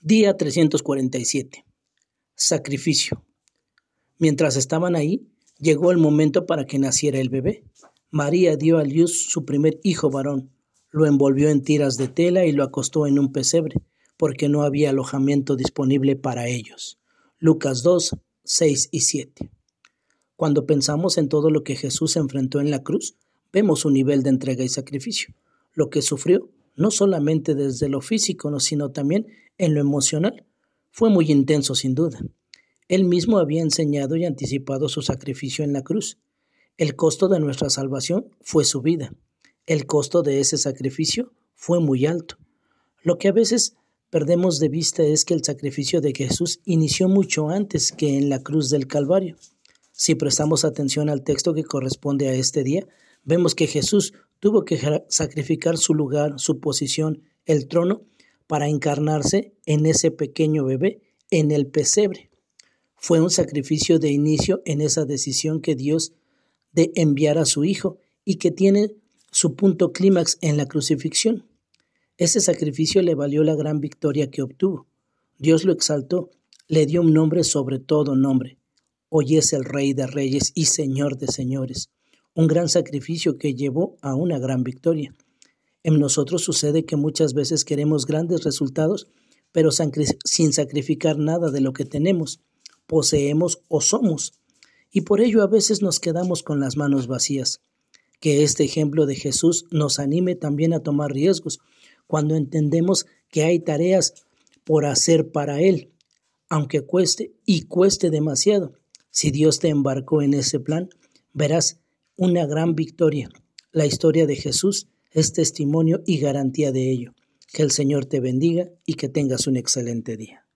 Día 347. Sacrificio. Mientras estaban ahí, llegó el momento para que naciera el bebé. María dio a luz su primer hijo varón, lo envolvió en tiras de tela y lo acostó en un pesebre, porque no había alojamiento disponible para ellos. Lucas 2, 6 y 7. Cuando pensamos en todo lo que Jesús enfrentó en la cruz, vemos su nivel de entrega y sacrificio, lo que sufrió, no solamente desde lo físico, sino también en lo emocional. Fue muy intenso sin duda. Él mismo había enseñado y anticipado su sacrificio en la cruz. El costo de nuestra salvación fue su vida. El costo de ese sacrificio fue muy alto. Lo que a veces perdemos de vista es que el sacrificio de Jesús inició mucho antes que en la cruz del Calvario. Si prestamos atención al texto que corresponde a este día, vemos que Jesús tuvo que sacrificar su lugar, su posición, el trono, para encarnarse en ese pequeño bebé, en el pesebre. Fue un sacrificio de inicio en esa decisión que Dios de enviar a su Hijo y que tiene su punto clímax en la crucifixión. Ese sacrificio le valió la gran victoria que obtuvo. Dios lo exaltó, le dio un nombre sobre todo nombre. Hoy es el Rey de Reyes y Señor de Señores, un gran sacrificio que llevó a una gran victoria. En nosotros sucede que muchas veces queremos grandes resultados, pero sin sacrificar nada de lo que tenemos, poseemos o somos. Y por ello a veces nos quedamos con las manos vacías. Que este ejemplo de Jesús nos anime también a tomar riesgos cuando entendemos que hay tareas por hacer para Él, aunque cueste y cueste demasiado. Si Dios te embarcó en ese plan, verás una gran victoria. La historia de Jesús es testimonio y garantía de ello. Que el Señor te bendiga y que tengas un excelente día.